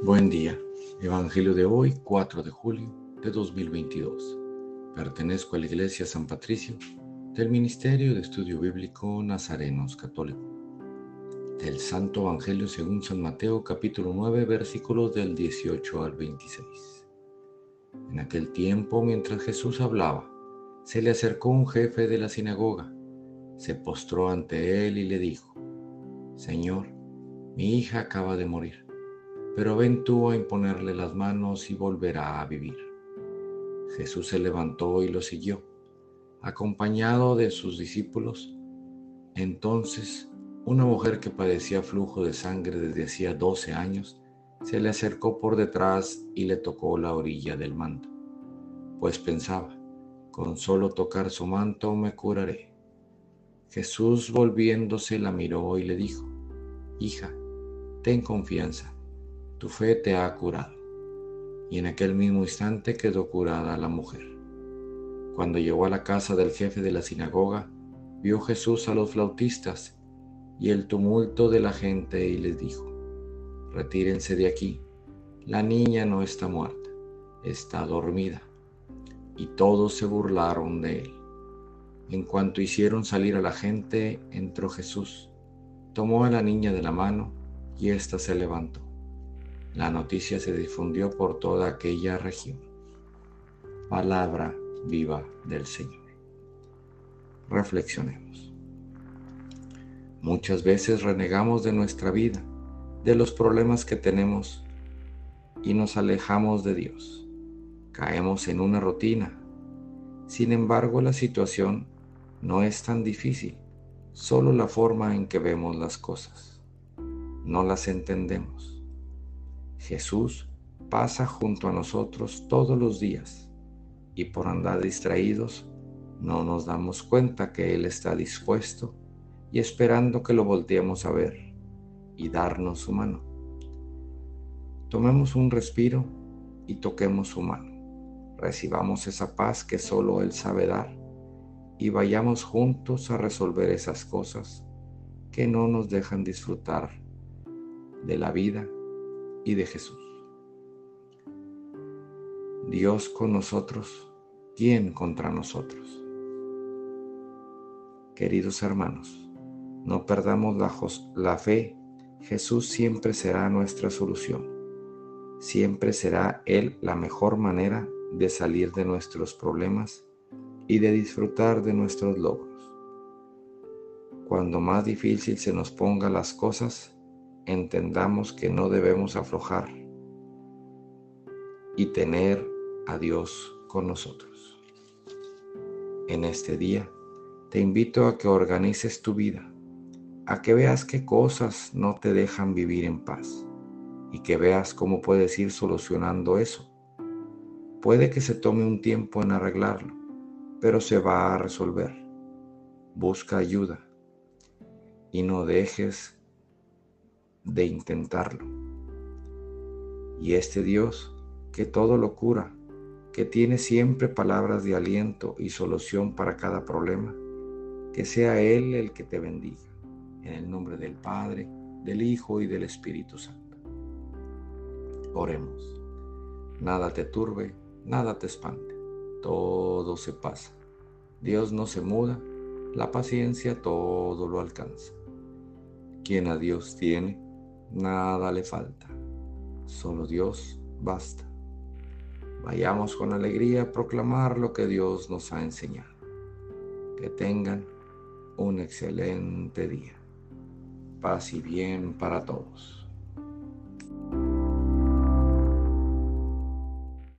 Buen día. Evangelio de hoy, 4 de julio de 2022. Pertenezco a la Iglesia San Patricio del Ministerio de Estudio Bíblico Nazarenos Católico. Del Santo Evangelio según San Mateo capítulo 9 versículos del 18 al 26. En aquel tiempo, mientras Jesús hablaba, se le acercó un jefe de la sinagoga, se postró ante él y le dijo, Señor, mi hija acaba de morir, pero ven tú a imponerle las manos y volverá a vivir. Jesús se levantó y lo siguió, acompañado de sus discípulos. Entonces, una mujer que padecía flujo de sangre desde hacía doce años, se le acercó por detrás y le tocó la orilla del manto, pues pensaba, con solo tocar su manto me curaré. Jesús volviéndose la miró y le dijo, Hija, ten confianza, tu fe te ha curado. Y en aquel mismo instante quedó curada la mujer. Cuando llegó a la casa del jefe de la sinagoga, vio Jesús a los flautistas y el tumulto de la gente y les dijo, retírense de aquí, la niña no está muerta, está dormida. Y todos se burlaron de él. En cuanto hicieron salir a la gente, entró Jesús, tomó a la niña de la mano y ésta se levantó. La noticia se difundió por toda aquella región. Palabra viva del Señor. Reflexionemos. Muchas veces renegamos de nuestra vida, de los problemas que tenemos y nos alejamos de Dios. Caemos en una rutina. Sin embargo, la situación no es tan difícil, solo la forma en que vemos las cosas no las entendemos. Jesús pasa junto a nosotros todos los días y por andar distraídos no nos damos cuenta que Él está dispuesto y esperando que lo volteemos a ver y darnos su mano. Tomemos un respiro y toquemos su mano. Recibamos esa paz que solo Él sabe dar y vayamos juntos a resolver esas cosas que no nos dejan disfrutar de la vida de Jesús. Dios con nosotros, ¿quién contra nosotros? Queridos hermanos, no perdamos la, la fe, Jesús siempre será nuestra solución. Siempre será Él la mejor manera de salir de nuestros problemas y de disfrutar de nuestros logros. Cuando más difícil se nos ponga las cosas, entendamos que no debemos aflojar y tener a Dios con nosotros. En este día te invito a que organices tu vida, a que veas qué cosas no te dejan vivir en paz y que veas cómo puedes ir solucionando eso. Puede que se tome un tiempo en arreglarlo, pero se va a resolver. Busca ayuda y no dejes de intentarlo. Y este Dios, que todo lo cura, que tiene siempre palabras de aliento y solución para cada problema, que sea Él el que te bendiga. En el nombre del Padre, del Hijo y del Espíritu Santo. Oremos. Nada te turbe, nada te espante, todo se pasa. Dios no se muda, la paciencia todo lo alcanza. Quien a Dios tiene, Nada le falta, solo Dios basta. Vayamos con alegría a proclamar lo que Dios nos ha enseñado. Que tengan un excelente día. Paz y bien para todos.